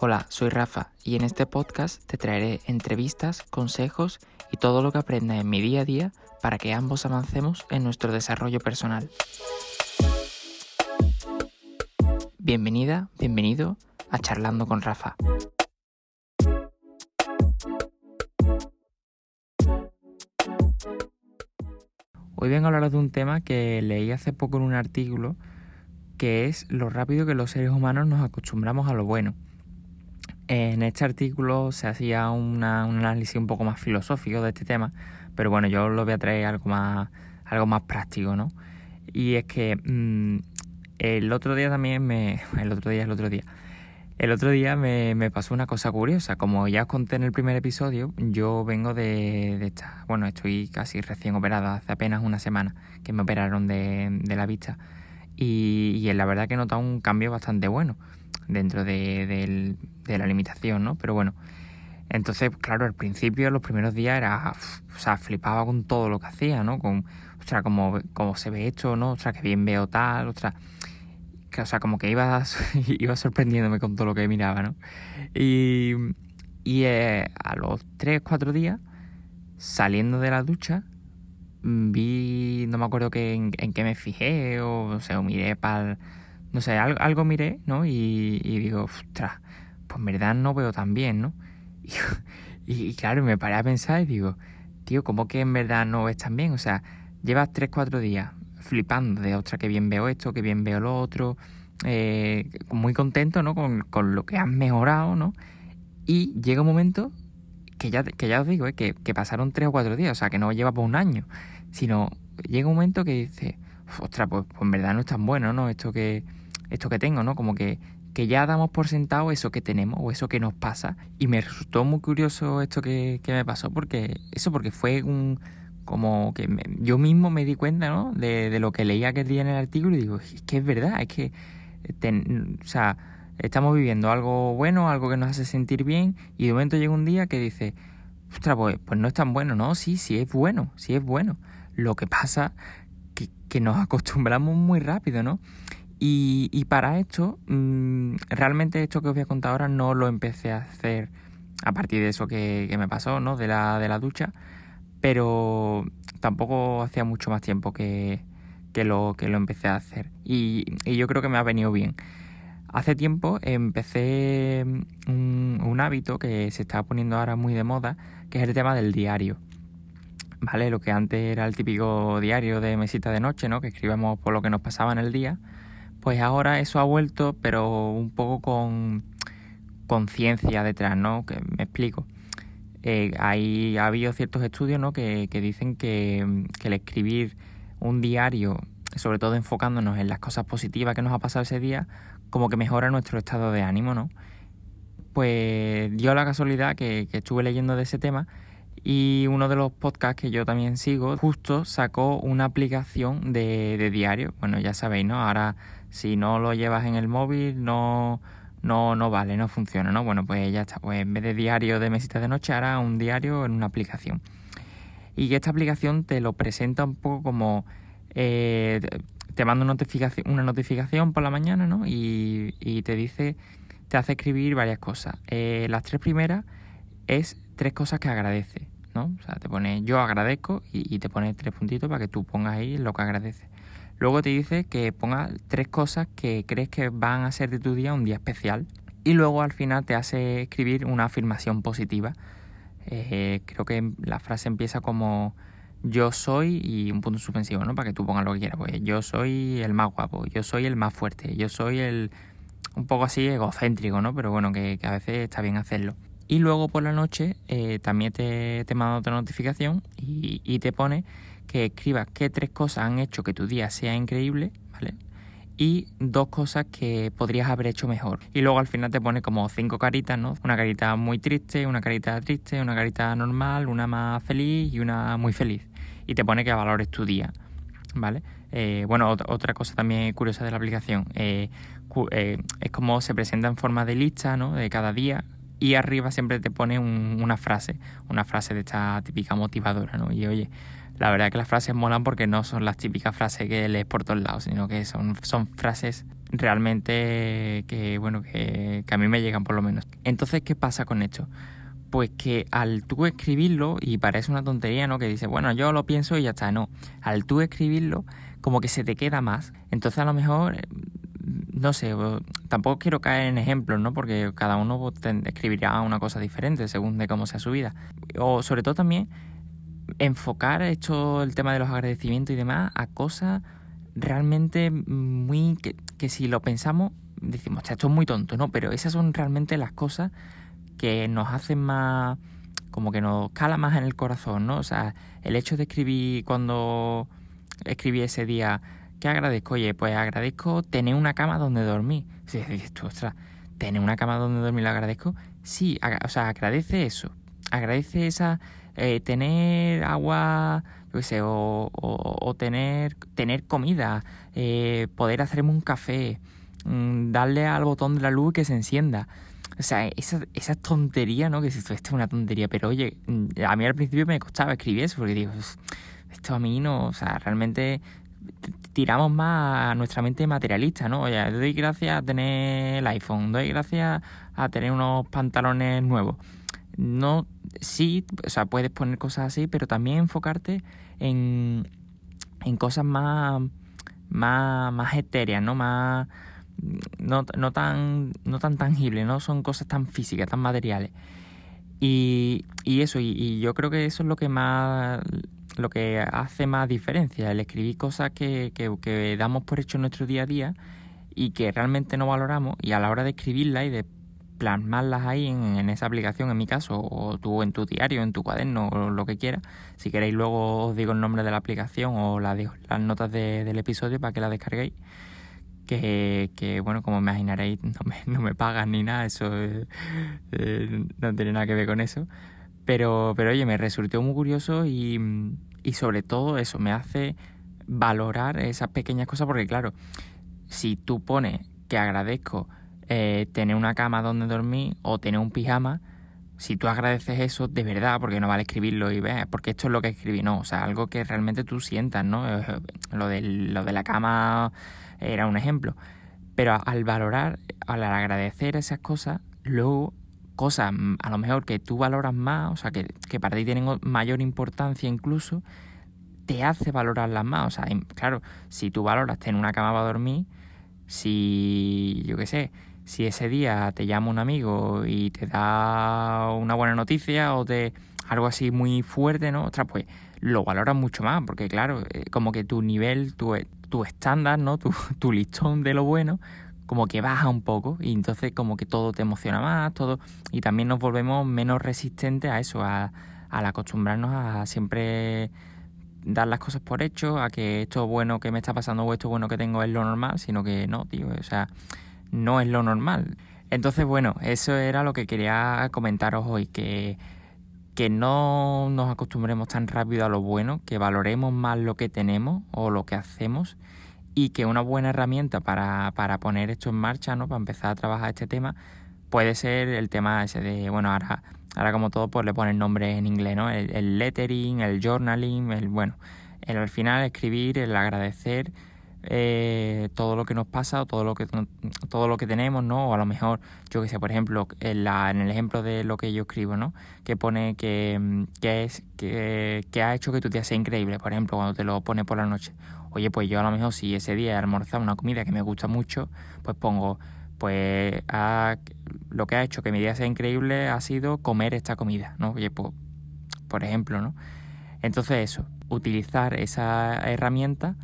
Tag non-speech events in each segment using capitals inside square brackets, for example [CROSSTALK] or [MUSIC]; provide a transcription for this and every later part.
Hola, soy Rafa y en este podcast te traeré entrevistas, consejos y todo lo que aprenda en mi día a día para que ambos avancemos en nuestro desarrollo personal. Bienvenida, bienvenido a Charlando con Rafa. Hoy vengo a hablar de un tema que leí hace poco en un artículo que es lo rápido que los seres humanos nos acostumbramos a lo bueno. En este artículo se hacía un análisis un poco más filosófico de este tema, pero bueno, yo lo voy a traer algo más, algo más práctico, ¿no? Y es que mm, el otro día también me... [LAUGHS] El otro día, el otro día. El otro día me, me, pasó una cosa curiosa. Como ya os conté en el primer episodio, yo vengo de, de esta... Bueno, estoy casi recién operada, hace apenas una semana que me operaron de, de la vista. Y, y la verdad que he notado un cambio bastante bueno dentro de, la limitación, ¿no? Pero bueno, entonces, claro, al principio, los primeros días era, o sea, flipaba con todo lo que hacía, ¿no? Con, sea, como, como se ve esto, ¿no? O sea, que bien veo tal, sea, Que, o sea, como que iba, [LAUGHS] iba sorprendiéndome con todo lo que miraba, ¿no? Y, y eh, a los 3, 4 días, saliendo de la ducha, vi, no me acuerdo que, en, qué me fijé, o, o sea, o miré para no sé, algo, miré, ¿no? Y, digo, ostras, pues en verdad no veo tan bien, ¿no? [LAUGHS] Y, claro, me paré a pensar y digo, tío, ¿cómo que en verdad no ves tan bien? O sea, llevas 3, 4 días flipando de, ostras, que bien veo esto, que bien veo lo otro, eh, muy contento, ¿no? Con, con, lo que has mejorado, ¿no? Y llega un momento que ya, que ya os digo, ¿eh? que, que pasaron 3 o 4 días, o sea, que no lleva por un año, sino llega un momento que dice, ostras, pues, pues en verdad no es tan bueno, ¿no? Esto que esto que tengo, ¿no? Como que, que ya damos por sentado eso que tenemos o eso que nos pasa. Y me resultó muy curioso esto que, me pasó porque eso porque fue un como que yo mismo me di cuenta, ¿no? De, de, lo que leía aquel día en el artículo y digo, es que es verdad, es que, o sea, estamos viviendo algo bueno, algo que nos hace sentir bien y de momento llega un día que dice, ostras, pues, pues no es tan bueno, ¿no? Sí, sí es bueno, sí es bueno. Lo que pasa que, que nos acostumbramos muy rápido, ¿no? Y, para esto, mm, realmente esto que os voy a contar ahora no lo empecé a hacer a partir de eso que, me pasó, ¿no? De la, de la ducha, pero tampoco hacía mucho más tiempo que, lo, que lo empecé a hacer. Y, yo creo que me ha venido bien. Hace tiempo empecé un, un hábito que se está poniendo ahora muy de moda, que es el tema del diario. ¿Vale? Lo que antes era el típico diario de mesita de noche, ¿no? Que escribíamos por lo que nos pasaba en el día pues ahora eso ha vuelto, pero un poco con conciencia detrás, ¿no? Que me explico. Eh, hay, ha habido ciertos estudios ¿no? que, dicen que, el escribir un diario, sobre todo enfocándonos en las cosas positivas que nos ha pasado ese día, como que mejora nuestro estado de ánimo, ¿no? Pues dio la casualidad que, estuve leyendo de ese tema y uno de los podcasts que yo también sigo justo sacó una aplicación de, de diario. Bueno, ya sabéis, ¿no? Ahora si no lo llevas en el móvil no, no, no vale, no funciona, ¿no? Bueno, pues ya está, pues en vez de diario de mesita de noche, ahora un diario en una aplicación. Y esta aplicación te lo presenta un poco como... Eh, te manda una notificación, una notificación por la mañana, ¿no? Y, y te dice, te hace escribir varias cosas. Eh, las tres primeras es tres cosas que agradece, ¿no? O sea, te pone yo agradezco y, y te pone tres puntitos para que tú pongas ahí lo que agradeces. Luego te dice que pongas tres cosas que crees que van a ser de tu día un día especial. Y luego al final te hace escribir una afirmación positiva. Eh, creo que la frase empieza como yo soy y un punto suspensivo, ¿no? Para que tú pongas lo que quieras. Pues yo soy el más guapo, yo soy el más fuerte, yo soy el un poco así egocéntrico, ¿no? Pero bueno, que, a veces está bien hacerlo. Y luego por la noche eh, también te, te manda otra notificación y, y te pone que escribas qué tres cosas han hecho que tu día sea increíble, ¿vale? Y dos cosas que podrías haber hecho mejor. Y luego al final te pone como cinco caritas, ¿no? Una carita muy triste, una carita triste, una carita normal, una más feliz y una muy feliz. Y te pone que valores tu día, ¿vale? Eh, bueno, otra cosa también curiosa de la aplicación. Eh, eh, es como se presenta en forma de lista, ¿no? De cada día. Y arriba siempre te pone una frase, una frase de esta típica motivadora, ¿no? Y oye, la verdad que las frases molan porque no son las típicas frases que lees por todos lados, sino que son, son frases realmente que, bueno, que, que a mí me llegan por lo menos. Entonces, ¿qué pasa con esto? Pues que al tú escribirlo, y parece una tontería, ¿no? Que dice, bueno, yo lo pienso y ya está, no. Al tú escribirlo, como que se te queda más. Entonces a lo mejor, no sé, tampoco quiero caer en ejemplos, ¿no? Porque cada uno escribirá una cosa diferente según de cómo sea su vida. O sobre todo también enfocar esto, el tema de los agradecimientos y demás, a cosas realmente muy. que, si lo pensamos, decimos, esto es muy tonto, ¿no? Pero esas son realmente las cosas que nos hacen más. como que nos cala más en el corazón, ¿no? O sea, el hecho de escribir cuando escribí ese día, ¿qué agradezco? Oye, pues agradezco tener una cama donde dormir. Sí, ostras, tener una cama donde dormir lo agradezco. Sí, o sea, agradece eso. Agradece esa eh, tener agua, yo sé, o, o, tener, tener comida, eh, poder hacerme un café, mm, darle al botón de la luz que se encienda. O sea, esa, esa tontería, ¿no? Que si esto es una tontería, pero oye, mm, a mí al principio me costaba escribir eso, porque digo, esto a mí no, o sea, realmente tiramos más a nuestra mente materialista, ¿no? Oye, doy gracias a tener el iPhone, doy gracias a tener unos pantalones nuevos no, sí, o sea, puedes poner cosas así, pero también enfocarte en, en cosas más, más, más etéreas, ¿no? Más, no, no, tan, no tan tangibles, no son cosas tan físicas, tan materiales. Y, y eso, y, yo creo que eso es lo que más lo que hace más diferencia, el escribir cosas que, que, que damos por hecho en nuestro día a día y que realmente no valoramos y a la hora de escribirla y de plasmarlas ahí en, esa aplicación, en mi caso, o tú en tu diario, en tu cuaderno, o lo que quieras. Si queréis, luego os digo el nombre de la aplicación o la dejo las notas del episodio para que la descarguéis. Que, bueno, como imaginaréis, [LAUGHS] no me, no me pagan ni nada, eso eh, eh, no tiene nada que ver con eso. Pero, pero oye, me resultó muy curioso y, y sobre todo eso me hace valorar esas pequeñas cosas porque claro, si tú pones que agradezco eh, tener una cama donde dormir o tener un pijama, si tú agradeces eso de verdad, porque no vale escribirlo y ver, porque esto es lo que escribí, no, o sea, algo que realmente tú sientas, ¿no? [LAUGHS] Lo de, lo de la cama era un ejemplo. Pero al valorar, al agradecer esas cosas, luego cosas a lo mejor que tú valoras más, o sea, que, que para ti tienen mayor importancia incluso, te hace valorarlas más. O sea, claro, si tú valoras tener una cama para dormir, si, yo qué sé, si ese día te llama un amigo y te da una buena noticia o de algo así muy fuerte, ¿no? Ostras, pues lo valoras mucho más, porque claro, eh, como que tu nivel, tu, tu estándar, ¿no? Tu, [LAUGHS] tu listón de lo bueno, como que baja un poco y entonces como que todo te emociona más, todo, y también nos volvemos menos resistentes a eso, a, al acostumbrarnos a siempre dar las cosas por hecho, a que esto bueno que me está pasando o esto bueno que tengo es lo normal, sino que no, tío, o sea, no es lo normal. Entonces, bueno, eso era lo que quería comentaros hoy, que, que no nos acostumbremos tan rápido a lo bueno, que valoremos más lo que tenemos o lo que hacemos y que una buena herramienta para, para poner esto en marcha, ¿no? para empezar a trabajar este tema, puede ser el tema ese de, bueno, ahora, ahora como todo, pues le ponen nombre en inglés, ¿no? El, el lettering, el journaling, el, bueno, el al final escribir, el agradecer eh, todo lo que nos pasa o todo lo que todo lo que tenemos, ¿no? O a lo mejor, yo que sé, por ejemplo, en, la, en el ejemplo de lo que yo escribo, ¿no? Que pone que, que es que, ha hecho que tu día sea increíble, por ejemplo, cuando te lo pone por la noche. Oye, pues yo a lo mejor si ese día he almorzado una comida que me gusta mucho, pues pongo, pues lo que ha hecho que mi día sea increíble ha sido comer esta comida, ¿no? Oye, pues, por ejemplo, ¿no? Entonces eso, utilizar esa herramienta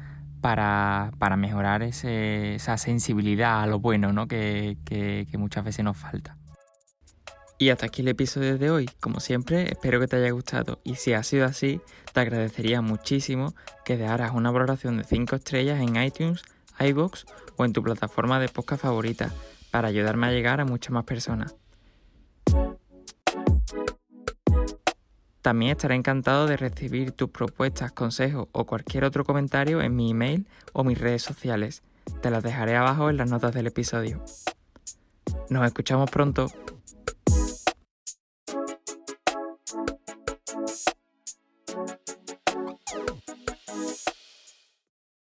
para, para mejorar esa sensibilidad a lo bueno ¿no? que, que, que muchas veces nos falta. Y hasta aquí el episodio de hoy. Como siempre, espero que te haya gustado y si ha sido así, te agradecería muchísimo que dejaras una valoración de 5 estrellas en iTunes, iBox o en tu plataforma de podcast favorita para ayudarme a llegar a muchas más personas. También estaré encantado de recibir tus propuestas, consejos o cualquier otro comentario en mi email o mis redes sociales. Te las dejaré abajo en las notas del episodio. Nos escuchamos pronto.